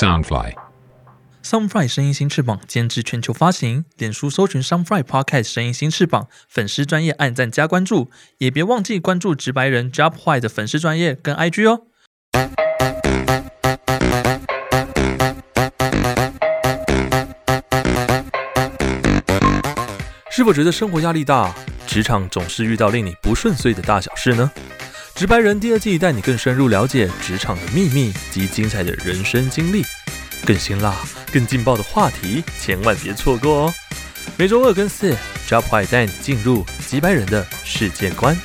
Soundfly。Sunfly 声音新翅膀监制全球发行，脸书搜寻 Sunfly Podcast 声音新翅膀，粉丝专业按赞加关注，也别忘记关注直白人 Job White 的粉丝专业跟 IG 哦。是否觉得生活压力大，职场总是遇到令你不顺遂的大小事呢？直白人第二季带你更深入了解职场的秘密及精彩的人生经历，更辛辣、更劲爆的话题，千万别错过哦！每周二跟四，Job White 带你进入直白人的世界观。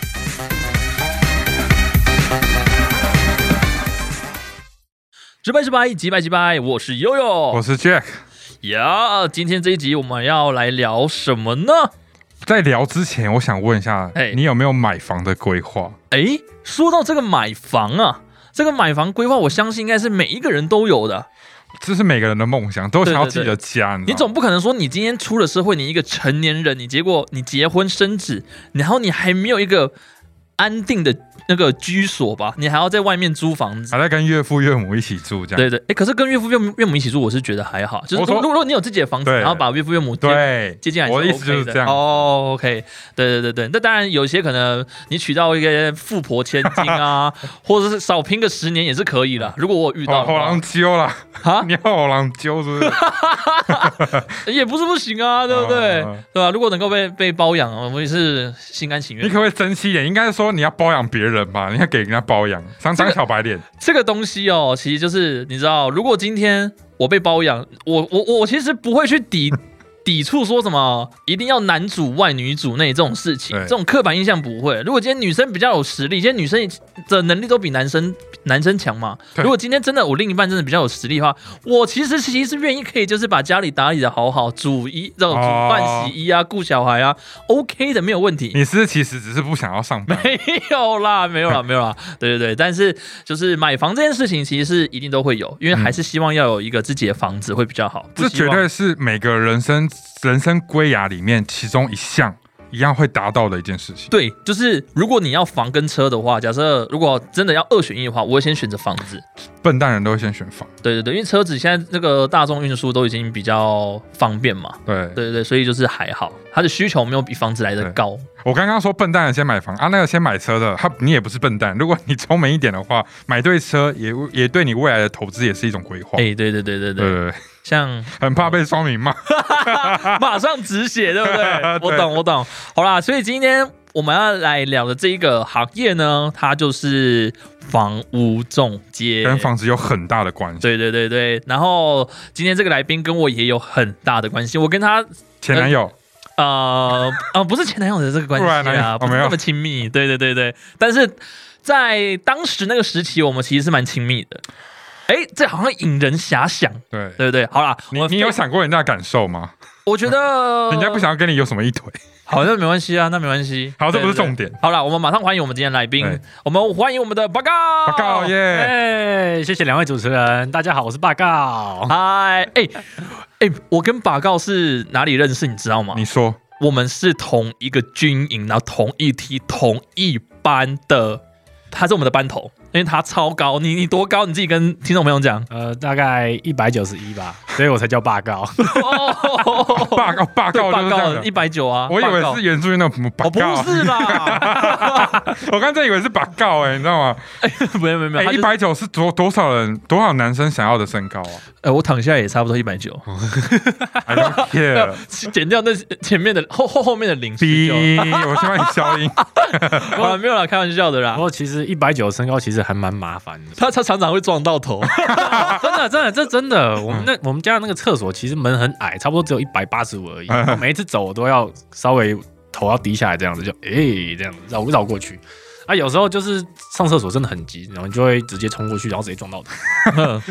直白直白，直白直白，我是悠悠，我是 Jack。呀。今天这一集我们要来聊什么呢？在聊之前，我想问一下哎，你有没有买房的规划？诶，说到这个买房啊，这个买房规划，我相信应该是每一个人都有的。这是每个人的梦想，都想要自己的家。你总不可能说你今天出了社会，你一个成年人，你结果你结婚生子，然后你还没有一个安定的那个居所吧？你还要在外面租房子。还在跟岳父岳母一起住，这样对对，哎，可是跟岳父岳母岳母一起住，我是觉得还好。就是我说如如果你有自己的房子，然后把岳父岳母接对接进来 OK，我的意思就是这样哦，OK，对对对对，那当然有些可能你娶到一个富婆千金啊，或者是少拼个十年也是可以的。如果我遇到好好狼揪啦，啊，你要好狼揪是不是？也不是不行啊，对不对？哦对吧？如果能够被被包养，我们也是心甘情愿。你可不可以珍惜一点？应该是说你要包养别人吧，你要给人家包养，长长小白脸。这个东西哦，其实就是你知道，如果今天我被包养，我我我其实不会去抵抵触说什么一定要男主外女主内这种事情，这种刻板印象不会。如果今天女生比较有实力，今天女生的能力都比男生男生强嘛。如果今天真的我另一半真的比较有实力的话，我其实其实是愿意可以就是把家里打理的好好，煮衣这种煮饭哦洗衣啊，顾小孩啊，OK 的没有问题。你是其实只是不想要上班，没有啦，没有啦，没有啦。对对对，但是就是买房这件事情，其实是一定都会有，因为还是希望要有一个自己的房子会比较好。不这绝对是每个人生人生归亚里面其中一项一样会达到的一件事情。对，就是如果你要房跟车的话，假设如果真的要二选一的话，我会先选择房子。笨蛋人都会先选房，对对对，因为车子现在这个大众运输都已经比较方便嘛。对。对对对，所以就是还好，它的需求没有比房子来的高。我刚刚说笨蛋人先买房啊，那个先买车的，他你也不是笨蛋。如果你聪明一点的话，买对车也也对你未来的投资也是一种规划。哎，对对对对对，对对对，像很怕被双明骂。马上止血，对不 对？我懂，我懂。好啦，所以今天我们要来聊的这一个行业呢，它就是房屋中介。跟房子有很大的关系。对对对对，然后今天这个来宾跟我也有很大的关系，我跟他前男友呃呃不是前男友的这个关系啊，没有不是那么亲密，对对对对，但是在当时那个时期，我们其实是蛮亲密的。哎，这好像引人遐想，对，对不对？好啦，你你有想过人家的感受吗？我觉得 人家不想要跟你有什么一腿。好，那没关系啊，那没关系。好，这不是重点。好了，我们马上欢迎我们今天的来宾，我们欢迎我们的报告。报告耶！哎，谢谢两位主持人，大家好，我是报告。嗨，哎哎，我跟把告是哪里认识？你知道吗？你说我们是同一个军营，然后同一梯、同一班的，他是我们的班头，因为他超高。你你多高？你自己跟听众朋友讲。呃，大概一百九十一吧，所以我才叫霸告。哦，霸高霸告报告就是这样的一百九啊！我以为是原住民那种什么霸高，不，是啦，我刚才以为是霸高哎，你知道吗？没有没有没有，一百九是多多少人多少男生想要的身高啊呃，我躺下来也差不多一百九。I don't care。减掉那前面的后后后面的零我先帮你消音。好了，没有啦，开玩笑的啦不。过其实一百九身高其实还蛮麻烦的，他他常常会撞到头，真的真的这真的，我们那我们家的那个厕所其实门很矮，差不多只有一百八十五而已，我 每一次走我都要稍微头要低下来，这样子就哎、这样子绕绕过去。啊，有时候就是上厕所真的很急，然后你就会直接冲过去，然后直接撞到头。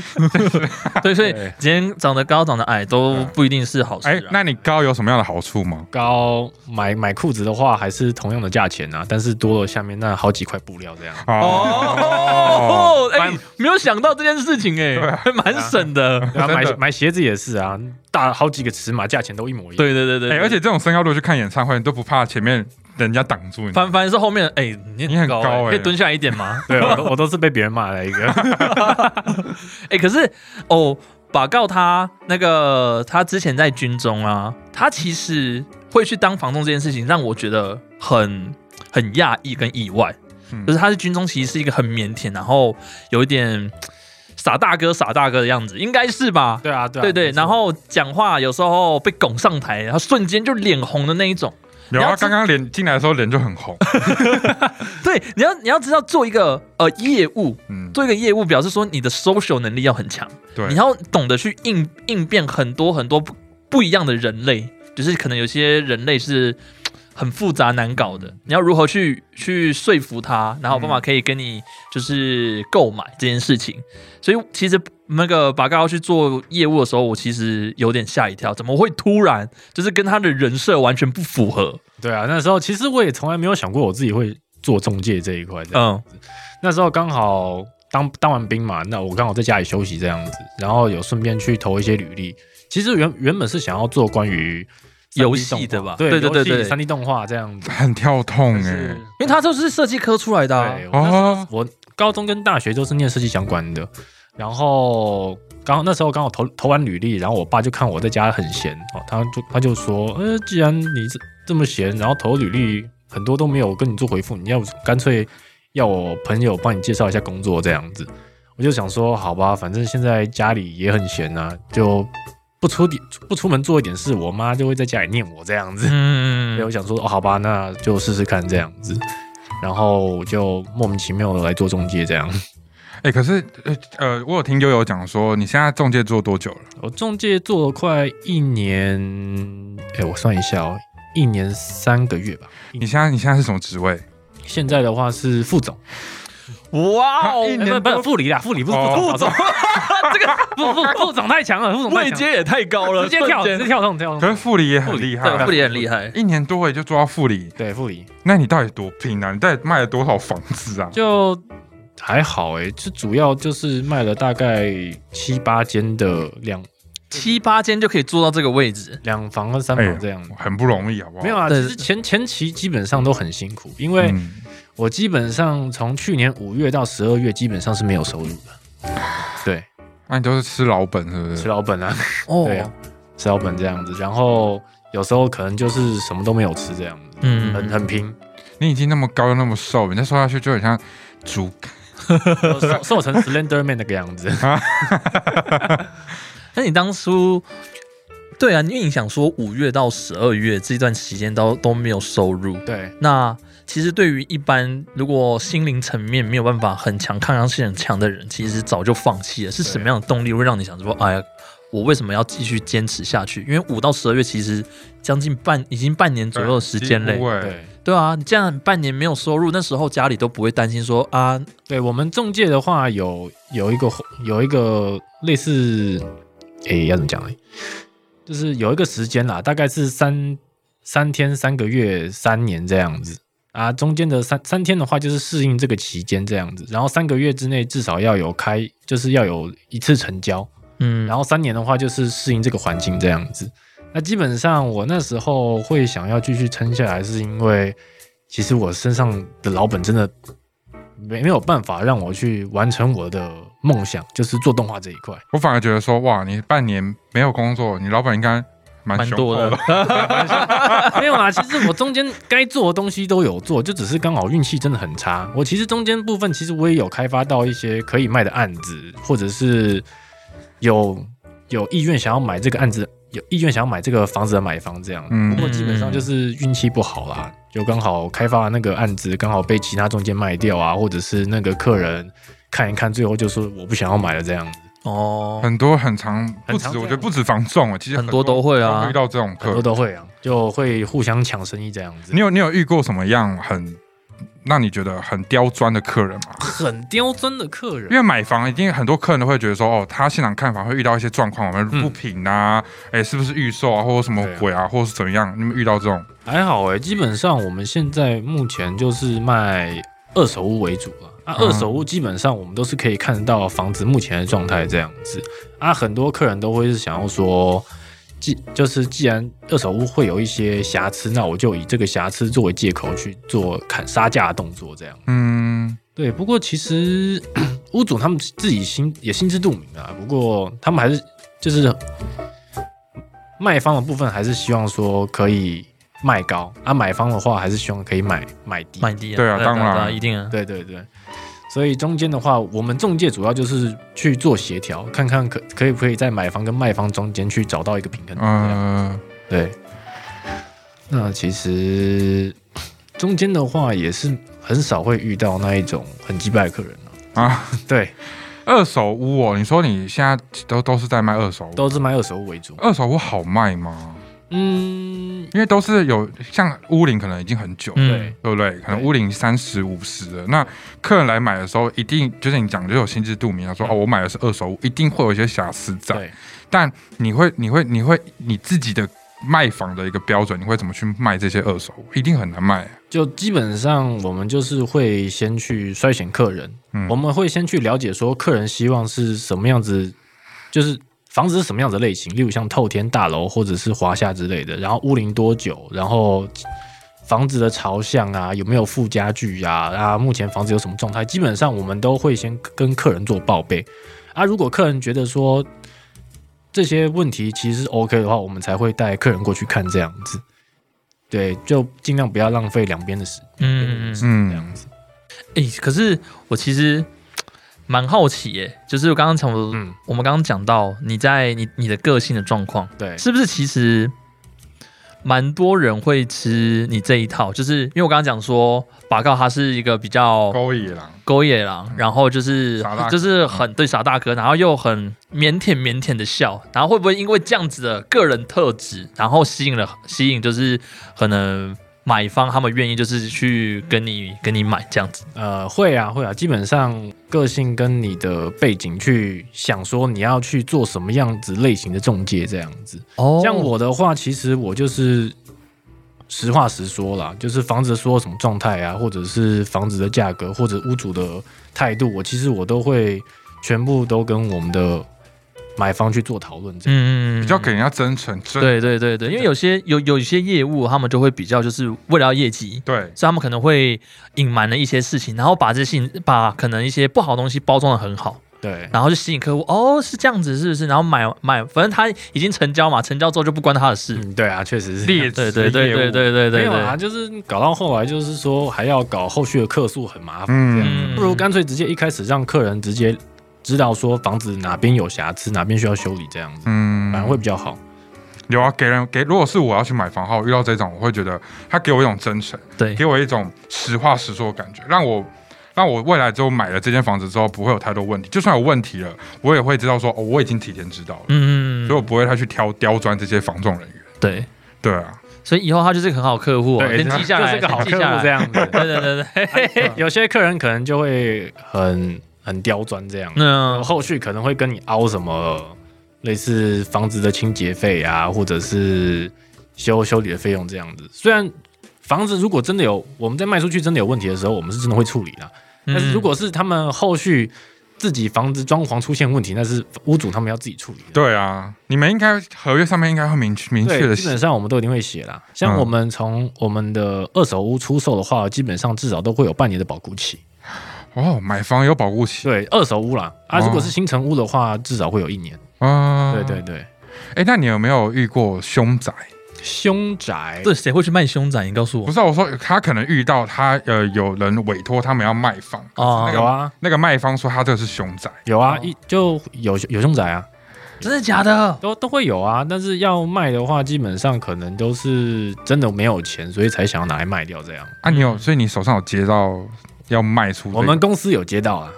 对，所以今天长得高长得矮都不一定是好事哎，啊。那你高有什么样的好处吗？高买买裤子的话还是同样的价钱啊，但是多了下面那好几块布料这样。哦，哎，没有想到这件事情，哎，还蛮省的。然后买买鞋子也是啊，大好几个尺码，价钱都一模一样。对对对对，哎，而且这种身高如果去看演唱会，你都不怕前面人家挡住你。凡凡是后面，哎、你你很高、可以蹲下来一点吗？对，我都 我都是被别人骂的一个。哎、可是哦，把告他那个他之前在军中啊，他其实会去当房东这件事情，让我觉得很很讶异跟意外。嗯就是他是军中，其实是一个很腼腆，然后有一点傻大哥傻大哥的样子，应该是吧？对啊，对啊，对对，然后讲话有时候被拱上台，然后瞬间就脸红的那一种。有啊，你要知刚刚脸进来的时候脸就很红。对，你要你要知道做一个呃业务，嗯，做一个业务表示说你的 social 能力要很强。对你，要懂得去应应变很多很多不不一样的人类，就是可能有些人类是很复杂难搞的，你要如何去去说服他，然后有办法可以跟你就是购买这件事情。所以其实那个巴嘎要去做业务的时候，我其实有点吓一跳，怎么会突然就是跟他的人设完全不符合？对啊，那时候其实我也从来没有想过我自己会做中介这一块。嗯那时候刚好当当完兵嘛，那我刚好在家里休息这样子，然后有顺便去投一些履历。其实原原本是想要做关于 3D 游戏的吧对对对对对三 D 动画这样子。很跳痛哎、是因为他就是设计科出来的、啊，我高中跟大学都是念设计相关的，然后刚好那时候刚好投投完履历，然后我爸就看我在家很闲哦，他就他就说，呃，既然你这这么闲，然后投履历很多都没有跟你做回复，你要干脆要我朋友帮你介绍一下工作这样子。我就想说，好吧，反正现在家里也很闲啊，就不出点不出门做一点事，我妈就会在家里念我这样子。嗯所以我想说，哦，好吧，那就试试看这样子。然后我就莫名其妙的来做中介这样。哎、可是呃呃，我有听悠悠讲说，你现在中介做多久了？我中介做了快一年，哎，我算一下哦，一年三个月吧。你现在你现在是什么职位？现在的话是副总，哇哦一年哎不不不副理啦，副理不是副哦总，副总，这个 副副副总太强了，副总位阶也太高了，直接跳，直接跳动跳可是。副理也很厉害副理很厉害。一年多也就做到副理，对，副理那你到底多拼啊？你到底卖了多少房子啊？就还好哎，就主要就是卖了大概七八间的两七八间就可以做到这个位置，两房跟三哎房这样。很不容易，好不好？没有啊，对其实前前期基本上都很辛苦，因为嗯我基本上从去年五月到十二月基本上是没有收入的。对，那你都是吃老本，是不是吃？老本啊，哦 对啊，吃老本这样子，然后有时候可能就是什么都没有吃这样子，嗯很很拼，你已经那么高又那么瘦，你再瘦下去就很像猪。瘦瘦成 Slender Man 那个样子。那你当初，对啊，因为你想说五月到十二月这段期间都都没有收入，对，那其实对于一般如果心灵层面没有办法很强、抗压性很强的人，其实早就放弃了。是什么样的动力会让你想说，哎呀，我为什么要继续坚持下去？因为五到十二月其实将近半，已经半年左右的时间嘞对，对啊，你这样半年没有收入，那时候家里都不会担心说啊，对我们中介的话有有一个有一个类似，诶，要怎么讲呢？就是有一个时间啦，大概是三三天、三个月、三年这样子啊。中间的三三天的话，就是适应这个期间这样子，然后三个月之内至少要有开，就是要有一次成交，嗯，然后三年的话就是适应这个环境这样子。那基本上我那时候会想要继续撑下来，是因为其实我身上的老本真的没没有办法让我去完成我的梦想，就是做动画这一块。我反而觉得说，哇，你半年没有工作，你老板应该蛮多的。没有啊，其实我中间该做的东西都有做，就只是刚好运气真的很差。我其实中间部分其实我也有开发到一些可以卖的案子，或者是有有意愿想要买这个案子，有意愿想要买这个房子的买房这样。嗯不过基本上就是运气不好啦，就刚好开发的那个案子刚好被其他中介卖掉啊，或者是那个客人看一看，最后就说我不想要买了这样子。哦，很多很长，不止，我觉得不止房仲啊，其实很多都会啊遇到这种很客多。都会啊，就会互相抢生意这样子你。有你有遇过什么样很让你觉得很刁钻的客人吗？很刁钻的客人因，为买房一定很多客人都会觉得说，哦，他现场看房会遇到一些状况，我们嗯不平啊，哎、是不是预售啊，或者什么鬼啊，或者是怎么样？你们遇到这种？还好哎、基本上我们现在目前就是卖二手屋为主了。啊，嗯二手屋基本上我们都是可以看得到房子目前的状态这样子。啊，很多客人都会是想要说，既就是既然二手屋会有一些瑕疵，那我就以这个瑕疵作为借口去做砍杀价的动作，这样。嗯，对，不过其实 屋主他们自己心也心知肚明啊，不过他们还是就是卖方的部分还是希望说可以卖高，啊，买方的话还是希望可以买买低。买地对啊当然对一定啊。对对对，所以中间的话，我们中介主要就是去做协调，看看可可以不可以在买方跟卖方中间去找到一个平衡点。这样呃，对，那其实中间的话也是很少会遇到那一种很击败的客人啊。啊，对，二手屋哦，你说你现在都都是在卖二手屋，都是卖二手屋为主。二手屋好卖吗？嗯，因为都是有像屋龄可能已经很久，嗯对，对不对？可能屋龄三十五十了，那客人来买的时候，一定就是你讲就有心知肚明，他说哦，我买的是二手屋，一定会有一些瑕疵在。但你会，你会，你会你自己的卖房的一个标准，你会怎么去卖这些二手屋？一定很难卖、啊。就基本上我们就是会先去筛选客人，嗯我们会先去了解说客人希望是什么样子，就是房子是什么样子的类型，例如像透天大楼或者是华夏之类的，然后屋龄多久，然后房子的朝向啊，有没有附家具啊，啊，目前房子有什么状态，基本上我们都会先跟客人做报备。啊，如果客人觉得说这些问题其实是 OK 的话，我们才会带客人过去看这样子。对，就尽量不要浪费两边的时间嗯嗯。嗯这样子。哎、可是我其实蛮好奇耶，就是我刚刚从嗯，我们刚刚讲到你在你你的个性的状况，对，是不是其实蛮多人会吃你这一套？就是因为我刚刚讲说，拔告他是一个比较勾野狼，勾野狼，然后就是就是很对傻大哥，然后又很腼腆腼腆的笑，然后会不会因为这样子的个人特质，然后吸引了吸引就是可能买方他们愿意就是去跟你跟你买这样子？呃，会啊，会啊，基本上个性跟你的背景去想说你要去做什么样子类型的中介这样子。哦像我的话，其实我就是实话实说啦，就是房子说什么状态啊，或者是房子的价格，或者屋主的态度，我其实我都会全部都跟我们的买方去做讨论这样。嗯比较给人家真诚，真对对对对，因为有些有有一些业务，他们就会比较就是为了要业绩，对所以他们可能会隐瞒了一些事情，然后把这些把可能一些不好的东西包装的很好，对，然后就吸引客户。哦，是这样子，是不是？然后买买，反正他已经成交嘛，成交之后就不关他的事。嗯，对啊，确实是。劣对对对对对对对没有啊，就是搞到后来，就是说还要搞后续的客诉，很麻烦这样子。嗯不如干脆直接一开始让客人直接知道说房子哪边有瑕疵，哪边需要修理，这样子嗯反而会比较好。有啊，给人给，如果是我要去买房号，遇到这种，我会觉得他给我一种真诚，对给我一种实话实说的感觉，让我让我未来之后买了这间房子之后不会有太多问题，就算有问题了，我也会知道说哦，我已经提前知道了，嗯嗯，所以我不会太去挑刁钻这些房仲人员。对，对啊，所以以后他就是个很好客户哦，对，先记下来，就是个好客先记下来户这。样子。对对对对，有些客人可能就会很很刁钻这样，那后续可能会跟你凹什么类似房子的清洁费啊，或者是修修理的费用这样子。虽然房子如果真的有我们在卖出去真的有问题的时候，我们是真的会处理的。但是如果是他们后续自己房子装潢出现问题，那是屋主他们要自己处理的。对啊，你们应该合约上面应该会明明确，的基本上我们都一定会写啦。像嗯我们从我们的二手屋出售的话，基本上至少都会有半年的保固期。哦，买房有保护期对，二手屋啦，啊，哦如果是新城屋的话，至少会有一年。啊。对对对，哎，那你有没有遇过凶宅？凶宅，对谁会去卖凶宅？你告诉我。不是啊、我说他可能遇到他呃有人委托他们要卖房，哦那个有啊那个卖方说他这个是凶宅，有啊，哦一就有有凶宅啊，真的假的？都都会有啊。但是要卖的话，基本上可能都是真的没有钱，所以才想要拿来卖掉这样。啊，你有，所以你手上有接到要卖出、这个我们公司有接到啊，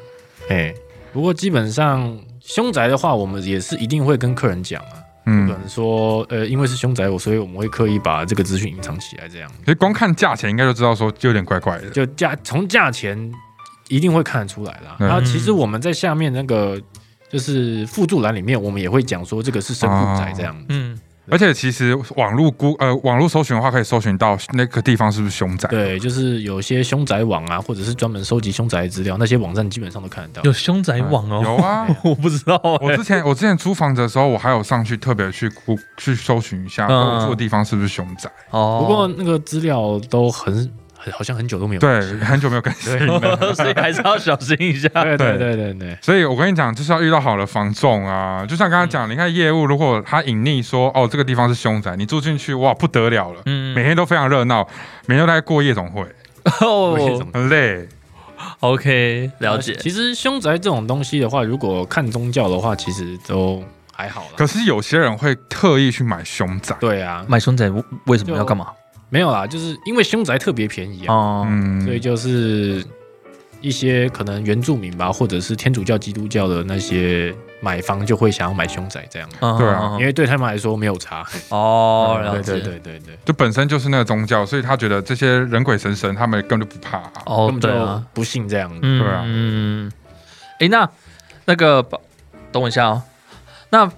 哎，不过基本上凶宅的话，我们也是一定会跟客人讲啊。不可嗯，能说，呃，因为是凶宅，我所以我们会刻意把这个资讯隐藏起来，这样所以光看价钱应该就知道说就有点怪怪的。就价从价钱一定会看得出来啦。嗯然后其实我们在下面那个就是附注栏里面，我们也会讲说这个是神户宅这样。嗯，而且其实网络估呃网络搜寻的话，可以搜寻到那个地方是不是凶宅。对，就是有些凶宅网啊，或者是专门收集凶宅的资料，那些网站基本上都看得到。有凶宅网哦，有啊，我不知道欸。我之前我之前租房子的时候，我还有上去特别去估去搜寻一下，嗯我住的地方是不是凶宅。哦，不过那个资料都很很好像很久都没有。对，很久没有更新了。所以还是要小心一下。对对对对对，所以我跟你讲，就是要遇到好的房仲啊。就像刚刚讲，你看业务，如果他隐匿说哦这个地方是凶宅，你住进去哇不得了了，嗯每天都非常热闹，每天都在过夜总会，哦很累。，OK，了解。其实凶宅这种东西的话，如果看宗教的话，其实都还好啦。可是有些人会特意去买凶宅，对啊，买凶宅为为什么要干嘛？没有啦，就是因为凶宅特别便宜啊，所以就是一些可能原住民吧，或者是天主教、基督教的那些买房就会想要买凶宅这样，嗯对啊。因为对他们来说没有差。哦，了对解。对对对对，就本身就是那个宗教，所以他觉得这些人鬼神神，他们根本就不怕、哦根，本就对啊，不信这样。嗯对啊。嗯，哎，那那个等我一下哦。那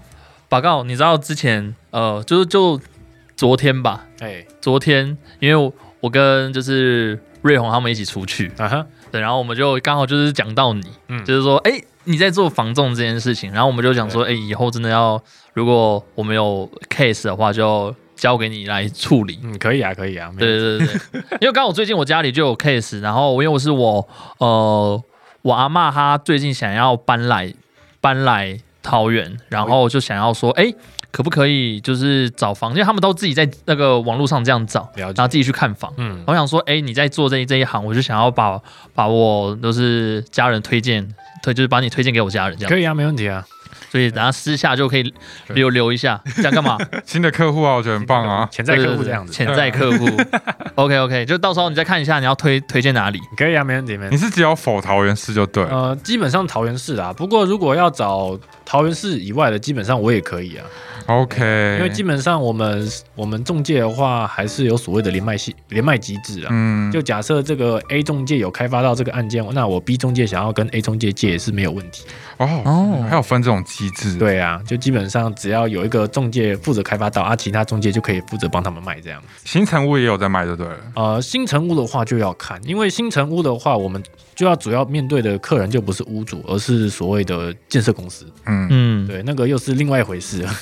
报告，你知道之前呃，就是就昨天吧，哎，昨天因为我我跟就是瑞红他们一起出去，啊哈，对，然后我们就刚好就是讲到你，嗯。就是说，哎、你在做防重这件事情，然后我们就讲说，哎、以后真的要，如果我们有 case 的话，就交给你来处理。嗯，可以啊，可以啊，对对对对，因为刚好最近我家里就有 case，然后因为我是我呃我阿嬷她最近想要搬来搬来桃园，然后就想要说，哎、可不可以就是找房？因为他们都自己在那个网络上这样找，然后自己去看房。嗯，我想说，哎、你在做这一这一行，我就想要把把我都是家人推荐，推就是把你推荐给我家人这样，可以啊，没问题啊。所以等下私下就可以留留一下，这样干嘛？新的客户啊，我觉得很棒啊。潜在客户这样子，潜在客户，OK OK，就到时候你再看一下，你要推推荐哪里？可以啊，没问题，没问题。你是只有否桃园市就对了。呃，基本上桃园市啊，不过如果要找桃园市以外的，基本上我也可以啊，OK，因为基本上我们我们中介的话，还是有所谓的连麦系连麦机制啊。嗯，就假设这个 A 中介有开发到这个案件，那我 B 中介想要跟 A 中介借也是没有问题。哦哦还有分这种机制。，对啊，就基本上只要有一个中介负责开发到，啊，其他中介就可以负责帮他们卖这样。新城屋也有在卖，对不对了。呃，新城屋的话就要看，因为新城屋的话，我们就要主要面对的客人就不是屋主，而是所谓的建设公司。嗯，嗯，对，那个又是另外一回事了，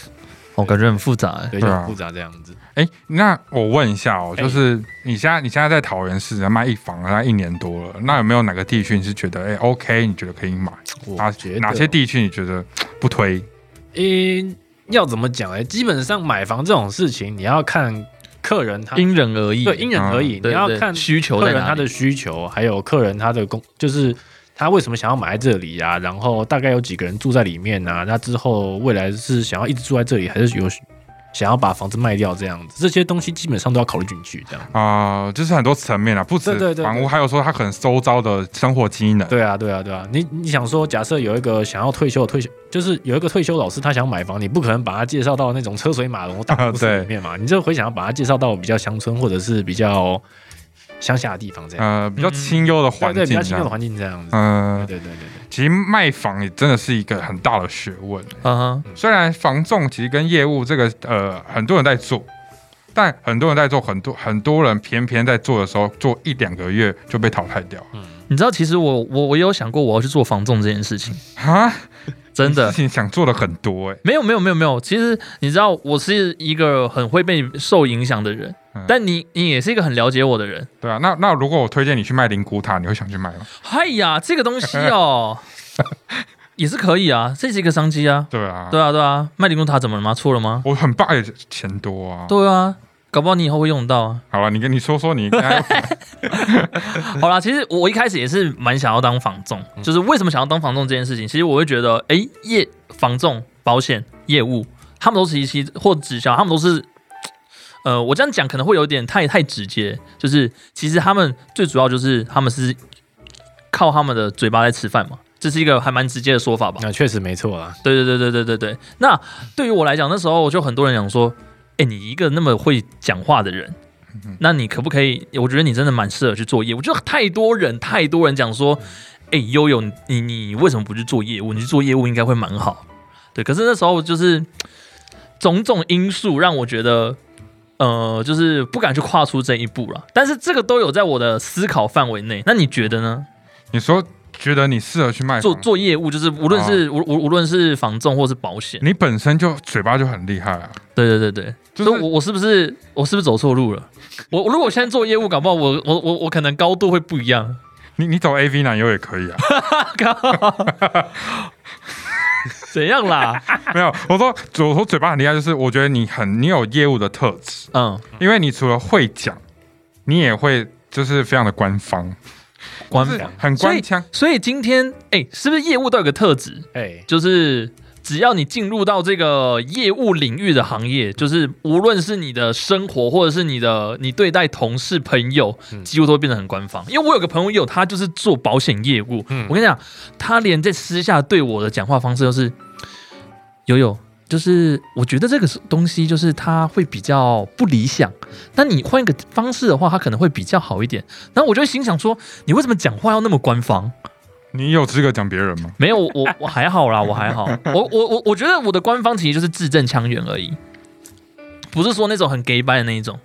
我感觉很复杂。对，啊就很复杂这样子。哎，那我问一下哦，哎就是你现在你现在在桃园市卖一房，大概一年多了，那有没有哪个地区你是觉得哎 OK，你觉得可以买？哪我觉得哪些地区你觉得不推？诶、要怎么讲呢？基本上买房这种事情，你要看客人他因人而异，对因人而异，你要看需求。客人他的需求，还有客人他的工，就是他为什么想要买在这里啊？然后大概有几个人住在里面啊？那之后未来是想要一直住在这里，还是有想要把房子卖掉这样子？这些东西基本上都要考虑进去，这样。啊、就是很多层面啊，不止对对对对房屋，还有说他可能周遭的生活机能。对啊，对啊，对啊。你你想说，假设有一个想要退休的退休，就是有一个退休老师，他想买房，你不可能把他介绍到那种车水马龙的大都市 里面嘛？你就会想要把他介绍到比较乡村或者是比较乡下的地方这样。呃，比较清幽的环境对，比。较清幽的环境这样子。嗯、对对对对其实卖房也真的是一个很大的学问。嗯哼，虽然房仲其实跟业务这个呃很多人在做，但很多人在做，很多很多人偏偏在做的时候做一两个月就被淘汰掉嗯你知道，其实我我我也有想过我要去做房重这件事情，啊！真的事情想做的很多哎、没有没有没有没有。其实你知道，我是一个很会被受影响的人，嗯但你你也是一个很了解我的人。对啊，那那如果我推荐你去卖灵骨塔，你会想去买吗？嗨呀，这个东西哦，也是可以啊，这是一个商机啊。对啊，对啊对啊，卖灵骨塔怎么了吗？错了吗？我很棒，也钱多啊。对啊，搞不好你以后会用到啊。好了，你跟你说说你 好啦，其实我一开始也是蛮想要当房仲，就是为什么想要当房仲这件事情，其实我会觉得，哎、业房仲、保险业务，他们都是一些或直销，他们都是，呃，我这样讲可能会有点太太直接，就是其实他们最主要就是他们是靠他们的嘴巴在吃饭嘛，这是一个还蛮直接的说法吧。那确实没错啊。对对对对对对对。那对于我来讲，那时候就很多人讲说，哎，你一个那么会讲话的人，那你可不可以？我觉得你真的蛮适合去做业务。就太多人太多人讲说，哎，悠悠，你你为什么不去做业务？你去做业务应该会蛮好。对，可是那时候就是。种种因素让我觉得，呃，就是不敢去跨出这一步了。但是这个都有在我的思考范围内。那你觉得呢？你说觉得你适合去卖做做业务，就是无论是无无无论是房仲或是保险，你本身就嘴巴就很厉害啊，对对对对，就是所以我我是不是我是不是走错路了？我我如果现在做业务，搞不好我我我我可能高度会不一样。你你走 AV 男优也可以啊。怎样啦？没有，我说我说嘴巴很厉害，就是我觉得你很你有业务的特质，嗯，因为你除了会讲，你也会就是非常的官方，官方。很官腔。所以今天，哎、是不是业务都有个特质，哎，就是只要你进入到这个业务领域的行业，就是无论是你的生活，或者是你的你对待同事朋友，嗯几乎都会变得很官方。因为我有个朋友，他就是做保险业务，嗯我跟你讲，他连在私下对我的讲话方式都是有有。就是我觉得这个东西就是他会比较不理想，那你换一个方式的话，他可能会比较好一点。然后我就会心想说，你为什么讲话要那么官方？你有资格讲别人吗？没有，我我我还好啦，我还好。我我我我觉得我的官方其实就是字正腔圆而已，不是说那种很 gay 掰的那一种。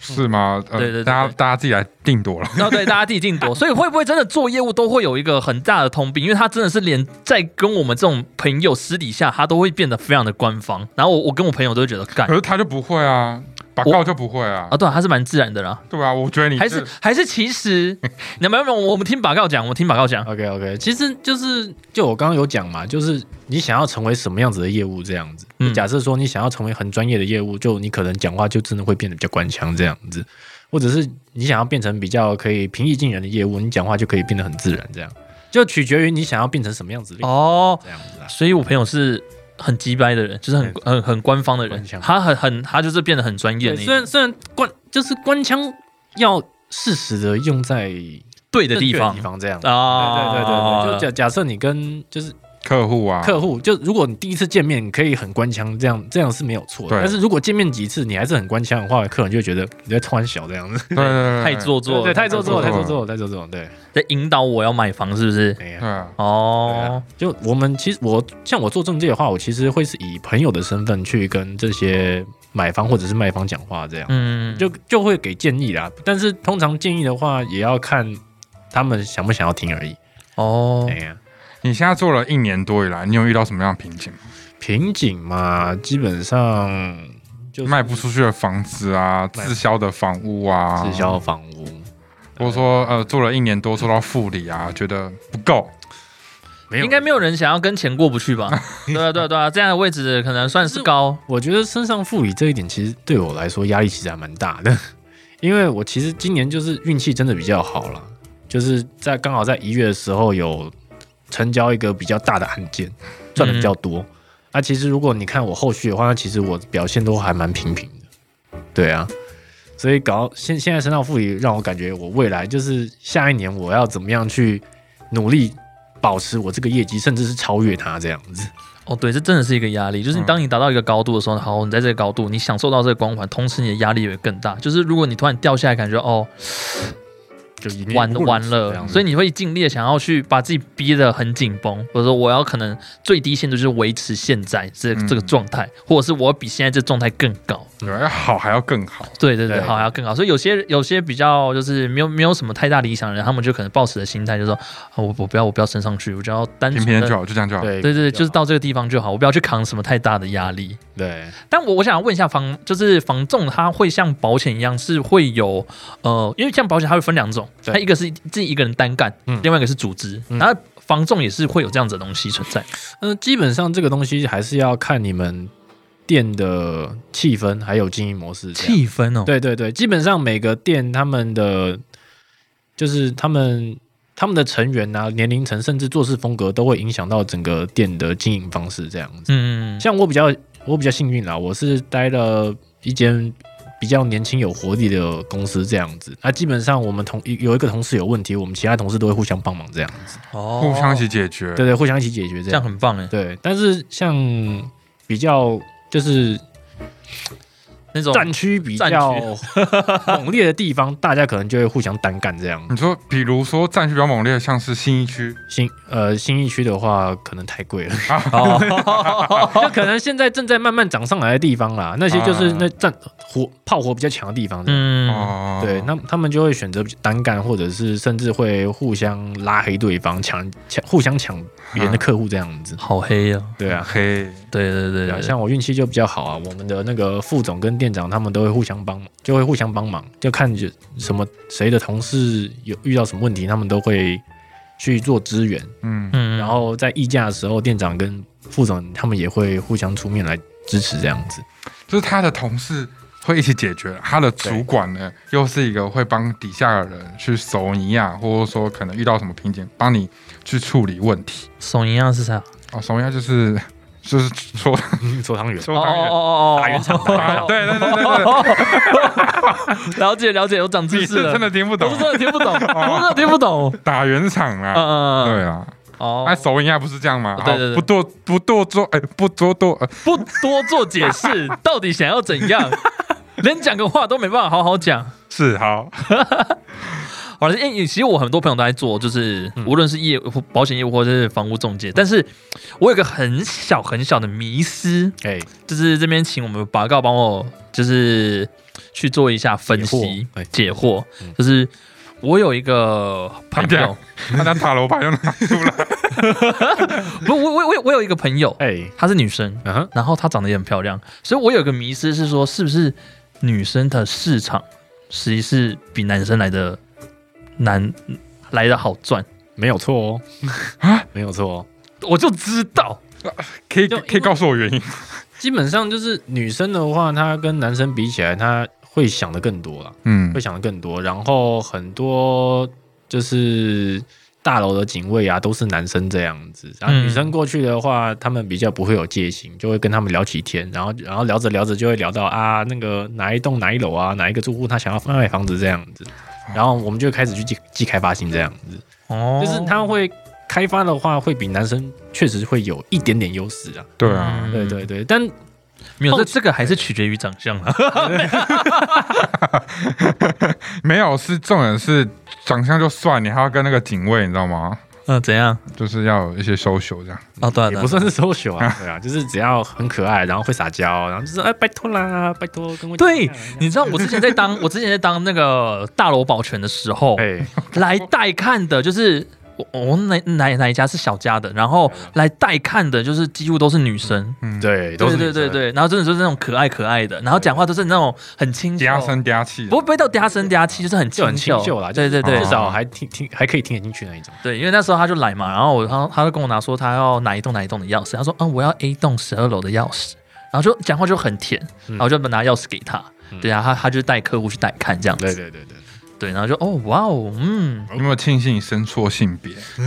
是吗？呃，对对对大家大家自己来定夺了。然后对大家自己定夺，所以会不会真的做业务都会有一个很大的通病？因为他真的是连在跟我们这种朋友私底下，他都会变得非常的官方。然后我我跟我朋友都会觉得干可是他就不会啊，把告就不会啊啊，。对啊，他是蛮自然的啦。对啊，我觉得你还是还是其实，你们没有我们听报告讲，我听报告讲。OK OK，其实就是就我刚刚有讲嘛，就是你想要成为什么样子的业务这样子。嗯假设说你想要成为很专业的业务，就你可能讲话就真的会变得比较官腔这样子，或者是你想要变成比较可以平易近人的业务，你讲话就可以变得很自然这样，就取决于你想要变成什么样子的哦，这样子啊。所以我朋友是很鸡掰的人，就是很很很官方的人他很很他就是变得很专业虽然虽然官就是官腔要适时的用在对的地方。地方这样。啊，对对对对，就假假设你跟就是客户啊，客户，就如果你第一次见面你可以很官腔，这样这样是没有错的。对。但是如果见面几次你还是很官腔的话，客人就会觉得你在穿小这样子，太做作了，对，太做作了，太太做作了，太做作了，对，在引导我要买房，是不是？哎呀。对。啊，对哦。啊，就我们其实我像我做中介的话，我其实会是以朋友的身份去跟这些买方或者是卖方讲话，这样。嗯，就就会给建议啦。但是通常建议的话，也要看他们想不想要听而已。哦。哎，呀，你现在做了一年多以来，你有遇到什么样的瓶颈吗？瓶颈嘛，基本上就是卖不出去的房子啊，卖滞销的房屋啊，滞销房屋，或者说呃做了一年多做到副理啊，觉得不够，没有应该没有人想要跟钱过不去吧？对啊，对啊，对啊，这样的位置可能算是高。我觉得身上副理这一点，其实对我来说压力其实还蛮大的，因为我其实今年就是运气真的比较好了，就是在刚好在一月的时候有成交一个比较大的案件，赚的比较多。啊，其实如果你看我后续的话，那其实我表现都还蛮平平的，对啊。所以搞到现现在升到副理让我感觉我未来就是下一年我要怎么样去努力保持我这个业绩，甚至是超越它这样子。哦，对，这真的是一个压力。就是嗯当你达到一个高度的时候，好，你在这个高度，你享受到这个光环，同时你的压力也会更大。就是如果你突然掉下来，感觉哦，就已经完完了，所以你会尽力的想要去把自己逼得很紧绷，或者说我要可能最低限度就是维持现在这嗯这个状态，或者是我比现在这状态更高。对，要好还要更好，对对对，对好还要更好。所以有些有些比较就是没有没有什么太大理想的人，他们就可能抱持的心态就是说，啊、我我不要我不要升上去，我只要单纯的平平就好，就这样就好。对对对对，就是到这个地方就好，我不要去扛什么太大的压力。对。但我我想问一下房，就是房仲，它会像保险一样，是会有呃，因为像保险它会分两种，对它一个是自己一个人单干，嗯另外一个是组织，嗯然后防重也是会有这样子的东西存在。嗯，基本上这个东西还是要看你们店的气氛还有经营模式。气氛哦，对对对，基本上每个店他们的就是他们他们的成员啊、年龄层，甚至做事风格，都会影响到整个店的经营方式这样子。嗯，像我比较我比较幸运啦，我是待了一间比较年轻有活力的公司这样子。那基本上我们同有一个同事有问题，我们其他同事都会互相帮忙这样子。哦互相一起解决。对对，互相一起解决这样很棒哎。对，但是像比较就是那种战区比较 猛烈的地方，大家可能就会互相单干这样。你说，比如说战区比较猛烈，像是新一区，新呃新一区的话，可能太贵了，哦，就可能现在正在慢慢涨上来的地方啦，那些就是啊。那战火炮火比较强的地方。嗯，对，那他们就会选择单干，或者是甚至会互相拉黑对方，抢抢互相抢别人的客户这样子。好黑啊！对啊，黑，对对对对啊，对，像我运气就比较好啊，我们的那个副总跟店长他们都会互相帮忙，就会互相帮忙，就看就什么谁的同事有遇到什么问题，他们都会去做支援。嗯，嗯然后在议价的时候，店长跟副总他们也会互相出面来支持这样子。就是他的同事会一起解决，他的主管呢又是一个会帮底下的人去索尼亚，或者说可能遇到什么瓶颈，帮你去处理问题。手一样是啥？哦，索尼亚就是 就是搓 搓汤圆，搓汤圆。哦打圆场，打圆场。对对对对对，了解了解，我长知识了。真的听不懂我是真的听不懂，我 是真的听不懂。打圆场嗯啊，嗯，嗯对啊，哦那，手应该不是这样吗？对对对不多不多做，哎，不多多，呃不多做解释，到底想要怎样？连讲个话都没办法好好讲。是好，好了，因为其实我很多朋友都在做，就是嗯。无论是业、保险业务或者是房屋中介，但是我有个很小很小的迷失，哎，就是这边请我们拔告帮我就是去做一下分析解惑就是我有一个朋友他这样，他拿塔罗牌就拿出来，不，我我我我有一个朋友，哎，她是女生，然后她长得也很漂亮，所以我有个迷思是说，是不是女生的市场实际是比男生来的难来的好赚？没有错哦，啊没有错哦。我就知道，可以就可以告诉我原因？基本上就是女生的话，她跟男生比起来，她会想的更多了，嗯会想的更多。然后很多就是大楼的警卫啊，都是男生这样子。然后嗯女生过去的话，他们比较不会有戒心，就会跟他们聊起天，然后然后聊着聊着就会聊到啊，那个哪一栋哪一楼啊，哪一个住户他想要卖房子这样子。然后我们就开始去记记开发信这样子，哦就是他会开发的话，会比男生确实会有一点点优势啊。对啊，嗯对对对，但没有，这这个还是取决于长相啊。没有是重点是长相就算，你还要跟那个警卫，你知道吗？嗯，怎样？就是要有一些 social 这样。哦，对啊，对啊也不算是 social 啊，对啊，就是只要很可爱，然后会撒娇，然后就是哎拜托啦，拜托跟我对你知道我之前在当 我之前在当那个大楼保全的时候，哎，来带看的就是我我哪哪哪一家是小家的，然后来带看的就是几乎都是女生。嗯，对，都对是，对对对，然后真的就是那种可爱可爱的，然后讲话都是那种很轻嗲，声嗲气的。不会不会到嗲声嗲气，就是很就很清秀秀啦，对对对。哦至少还听听还可以听得进去那一种。对，因为那时候他就来嘛，然后我他他就跟我拿说他要哪一栋哪一栋的钥匙，他说啊我要 A 栋十二楼的钥匙，然后就讲话就很甜，嗯。然后就拿钥匙给他，嗯。对啊，他他就带客户去带看这样子，对对对对，对，然后就哦哇哦嗯，有没有庆幸生错性别？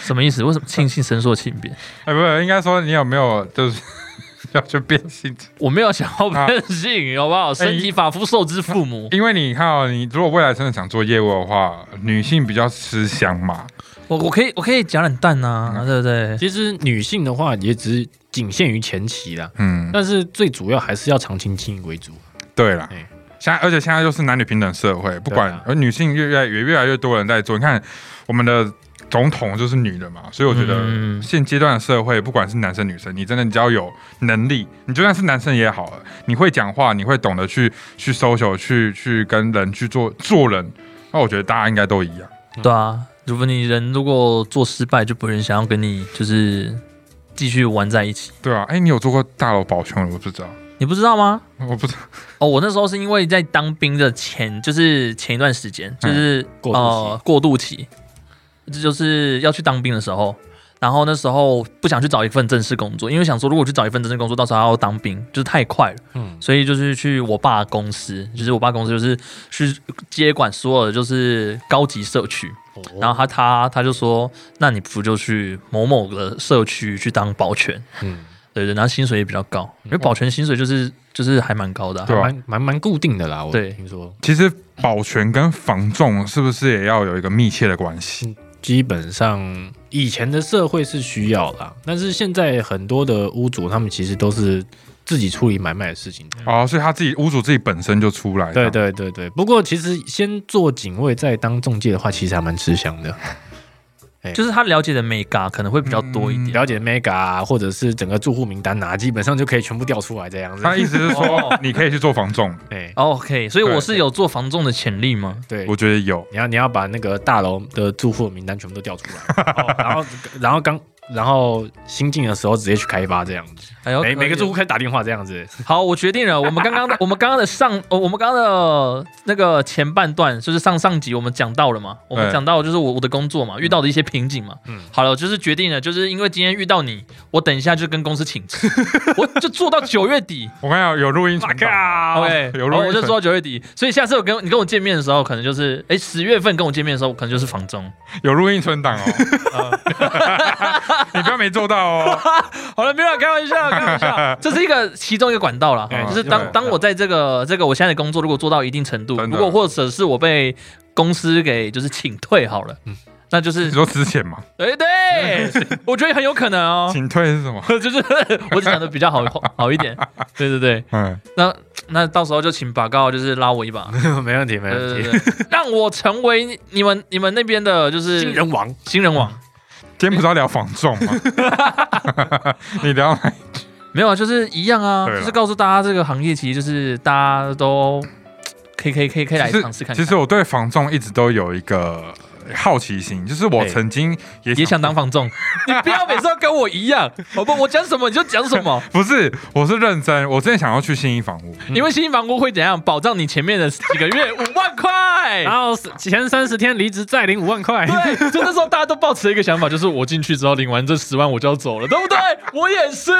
什么意思？为什么庆幸生错性别？哎，不是，应该说你有没有就是 要去变性？我没有想要变性，好不好？身体发肤受之父母。因为你看哦，你如果未来真的想做业务的话，女性比较吃香嘛。我我可以我可以夹冷蛋呐、嗯对不对？其实女性的话也只是仅限于前期啦，嗯，但是最主要还是要长期经营为主。对啦哎。现在，而且现在就是男女平等社会，不管、啊而女性越越来越越来越多人在做。你看，我们的总统就是女的嘛，所以我觉得嗯现阶段的社会，不管是男生女生，你真的只要有能力，你就算是男生也好了，你会讲话，你会懂得去去 social，去去跟人去做做人，那我觉得大家应该都一样。对啊，如果你人如果做失败，就不人想要跟你就是继续玩在一起。对啊，哎，你有做过大楼保全？我不知道，你不知道吗？我不知道。哦，我那时候是因为在当兵的前，就是前一段时间，就是、过呃过渡期，这就是要去当兵的时候。然后那时候不想去找一份正式工作，因为想说如果去找一份正式工作，到时候还要当兵，就是太快了。嗯，所以就是去我爸公司，就是我爸公司就是去接管所有的就是高级社区。然后他他他就说，那你不就去某某的社区去当保全？嗯，对对，然后薪水也比较高，因为保全薪水就是就是还蛮高的啊、对啊。蛮蛮蛮固定的啦，我对。听说。其实保全跟防重是不是也要有一个密切的关系？基本上以前的社会是需要啦，但是现在很多的屋主他们其实都是自己处理买卖的事情。哦，所以他自己屋主自己本身就出来，对，对对对，不过其实先做警卫再当中介的话，其实还蛮吃香的。就是他了解的 mega 可能会比较多一点。了解 mega 啊，或者是整个住户名单啊，基本上就可以全部调出来这样子。他意思是说你可以去做房仲，哎，OK，所以我是有做房仲的潜力吗？对，我觉得有，你要你要把那个大楼的住户名单全部都调出来，哦然后然后刚然后新进的时候直接去开发这样子，哎呦，每每个住户户开始打电话这样子。好，我决定了。我们刚刚的 我们刚刚的上，哦我们刚刚的那个前半段，就是上上集我们讲到了嘛，我们讲到就是我我的工作嘛，遇到的一些瓶颈嘛。嗯好了，我就是决定了，就是因为今天遇到你，我等一下就跟公司请辞，我就做到九月底。我看有有录音存档，OK，有录音我就做到九月底，所以下次我跟你跟我见面的时候，可能就是哎十月份跟我见面的时候，可能就是房中。有录音存档哦，你不要没做到哦，好了，没有开玩笑，开玩笑，这是一个其中一个管道啦。哎就是当当我在这个这个我现在的工作如果做到一定程度，如果或者是我被公司给就是请退好了，嗯。那就是你说之前嘛，哎对，我觉得很有可能哦。请退是什么？就是我只讲的比较好好一点，对对对，嗯，那那到时候就请把告就是拉我一把，没问题，没问题。让我成为你们你们那边的就是新人王，新人王。今天不是要聊防重吗？你聊哪？没有啊，就是一样啊，就是告诉大家这个行业其实就是大家都可以可以可以可以来尝试看看。其实我对防重一直都有一个好奇心，就是我哎曾经也也想当房仲，你不要每次都跟我一样，好不？我讲什么你就讲什么，不是，我是认真，我真的想要去信义房屋，因为新房屋会怎样保障你前面的几个月五万块然。后前三十天离职再领五万块。对，就那时候大家都抱持一个想法，就是我进去之后领完这十万我就要走了，对不对？我也是。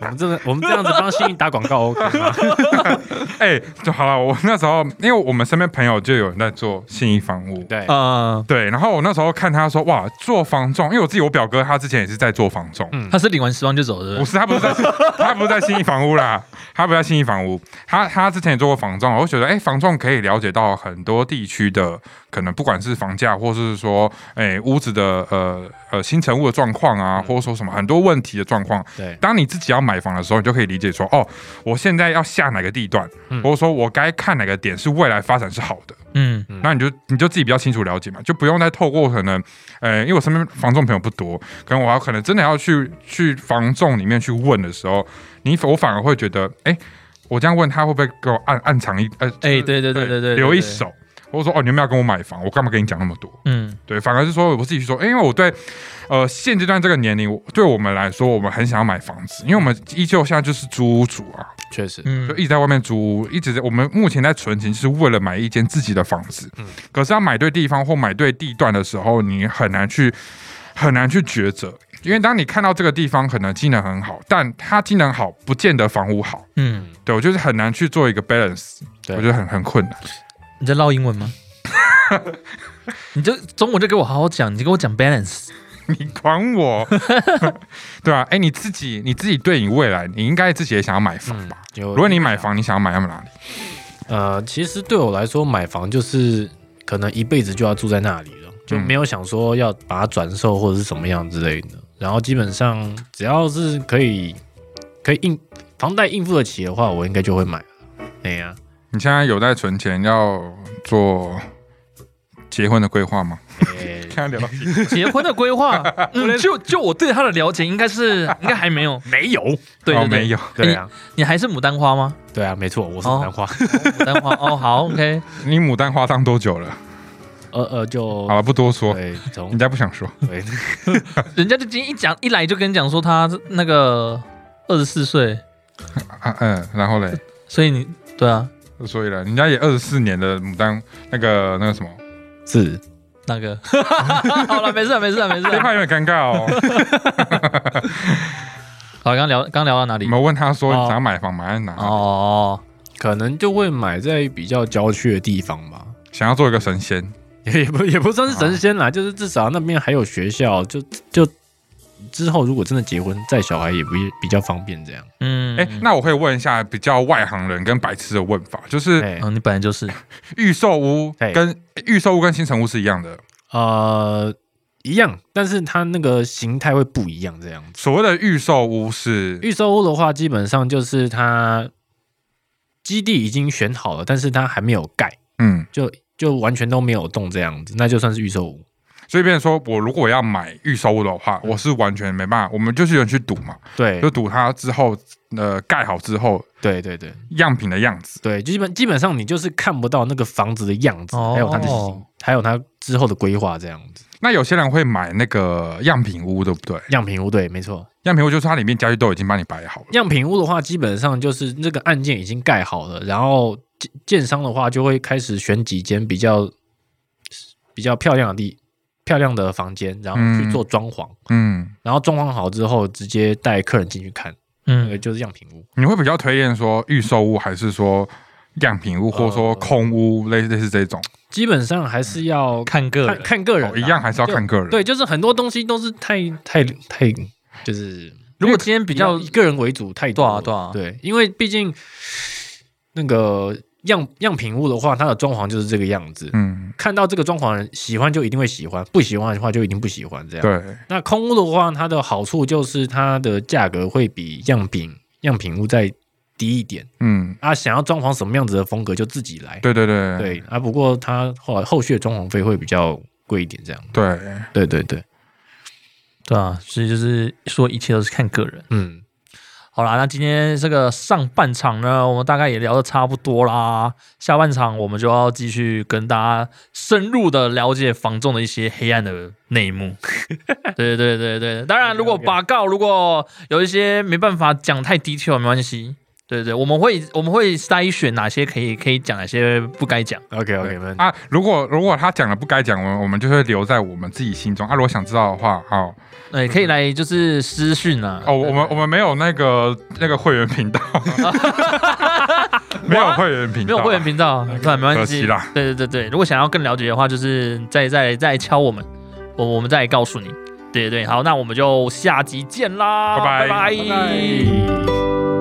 我们这个我们这样子帮新义打广告 OK 吗？哎、就好了。我那时候，因为我们身边朋友就有人在做信义房屋，对，嗯，对，然后我那时候看他说，哇，做房仲，因为我自己我表哥他之前也是在做房仲，嗯。他是领完十万就走的，不是他不是在他不是在新义房屋啦，他不在新义房屋，他他之前也做过房仲，我就觉得哎、房仲可以了解到很多地区的可能不管是房价或是说哎、屋子的呃呃新成屋的状况啊，或者说什么很多问题的状况。对，当你自己要买房的时候，你就可以理解说，哦，我现在要下哪个地段，嗯。或者说我该看哪个点是未来发展是好的。嗯。嗯。那你就你就自己比较清楚了解嘛，就不用再透过可能，呃，因为我身边房仲朋友不多，可能我要可能真的要去去房仲里面去问的时候，你我反而会觉得，哎、我这样问他会不会给我暗暗藏一呃，哎，对对对对对，对，留一手，或者说哦，你有没有要跟我买房？我干嘛跟你讲那么多？嗯对，反而是说我自己去说，哎因为我对呃现阶段这个年龄，对我们来说，我们很想要买房子，因为我们依旧现在就是租屋主啊，确实，嗯就一直在外面租屋，一直在我们目前在存钱，就是为了买一间自己的房子。嗯可是要买对地方或买对地段的时候，你很难去很难去抉择，因为当你看到这个地方可能机能很好，但它机能好不见得房屋好。嗯，对我就是很难去做一个 balance，对我觉得很很困难。你在唠英文吗？你就中午就给我好好讲，你给我讲 balance。你管我，对啊，哎、你自己你自己对你未来，你应该自己也想要买房嗯吧？，如如果你买，房，你想要买到哪里？呃，其实对我来说，买房就是可能一辈子就要住在那里了，就嗯没有想说要把它转售或者是怎么样之类的。然后基本上只要是可以可以应房贷应付得起的话，我应该就会买了。哎呀，你现在有在存钱要做结婚的规划吗？哎。现在聊。到结婚的规划，嗯，就就我对他的了解，应该是 应该还没有。没有，对对对，哦没有，对啊，你还是牡丹花吗？对啊，没错，我是哦。牡丹花。牡丹花。哦，好，OK。你牡丹花当多久了？呃呃，就好了，不多说，对，从人家不想说。对。人家就今天一讲一来就跟你讲说他那个二十四岁，啊嗯，然后嘞，所以你对啊，所以了，人家也二十四年的牡丹那个那个什么，是那个 好了，没事了没事了没事了。这怕有点尴尬哦。好，刚聊刚聊到哪里我？们问他说哦想要买房买在哪，哦，可能就会买在比较郊区的地方吧。想要做一个神仙，也不也不算是神仙啦，就是至少那边还有学校，就就之后如果真的结婚带小孩也不比较方便这样。嗯，哎，那我可以问一下比较外行人跟白痴的问法，就是哎、嗯，你本来就是，预售屋哎跟预售屋跟新城屋是一样的，呃，一样，但是它那个形态会不一样，这样子。所谓的预售屋是？预售屋的话，基本上就是它基地已经选好了，但是它还没有盖，嗯，就就完全都没有动这样子，那就算是预售屋。所以变成说我如果要买预售屋的话，我是完全没办法，我们就是有人去赌嘛，对就赌它之后呃盖好之后对对对样品的样子。对，基本基本上你就是看不到那个房子的样子，哦还有它的形，还有它之后的规划这样子。那有些人会买那个样品屋，对不对？样品屋对，没错。样品屋就是它里面家具都已经帮你摆好了。样品屋的话，基本上就是那个案件已经盖好了，然后建建商的话就会开始选几间比较比较漂亮的地漂亮的房间，然后去做装潢，嗯，然后装潢好之后直接带客人进去看，那个嗯，就是样品屋。你会比较推荐说预售屋，还是说样品屋，或者说空屋，类类似这种？基本上还是要看看个人，看个人啊、哦，一样还是要看个人。对，就是很多东西都是太太太就是如果今天比较以个人为主太多啊对啊。对，因为毕竟那个样样品屋的话，它的装潢就是这个样子。嗯，看到这个装潢人喜欢就一定会喜欢，不喜欢的话就一定不喜欢这样。对，那空屋的话，它的好处就是它的价格会比样品样品屋再低一点。嗯，啊，想要装潢什么样子的风格就自己来。对对对对啊，不过它后来后续的装潢费会比较贵一点，这样。对，对对对，对啊，所以就是说一切都是看个人。嗯，好啦，那今天这个上半场呢，我们大概也聊的差不多啦。下半场我们就要继续跟大家深入的了解房仲的一些黑暗的内幕。对对对对，当然如果拔告如果有一些没办法讲太 detail 没关系。对对，我们会我们会筛选哪些可以可以讲，哪些不该讲。OK OK，没问题。啊，如果如果他讲了不该讲，我们我们就会留在我们自己心中啊。如果想知道的话，好对，可以来就是私讯啊。哦，我们我们没有那个那个会员频道，没有会员频道，没有会员频道，对，没关系啦。对对对对，如果想要更了解的话，就是再再再敲我们，我我们再告诉你。对对对，好，那我们就下集见啦，拜拜拜拜拜拜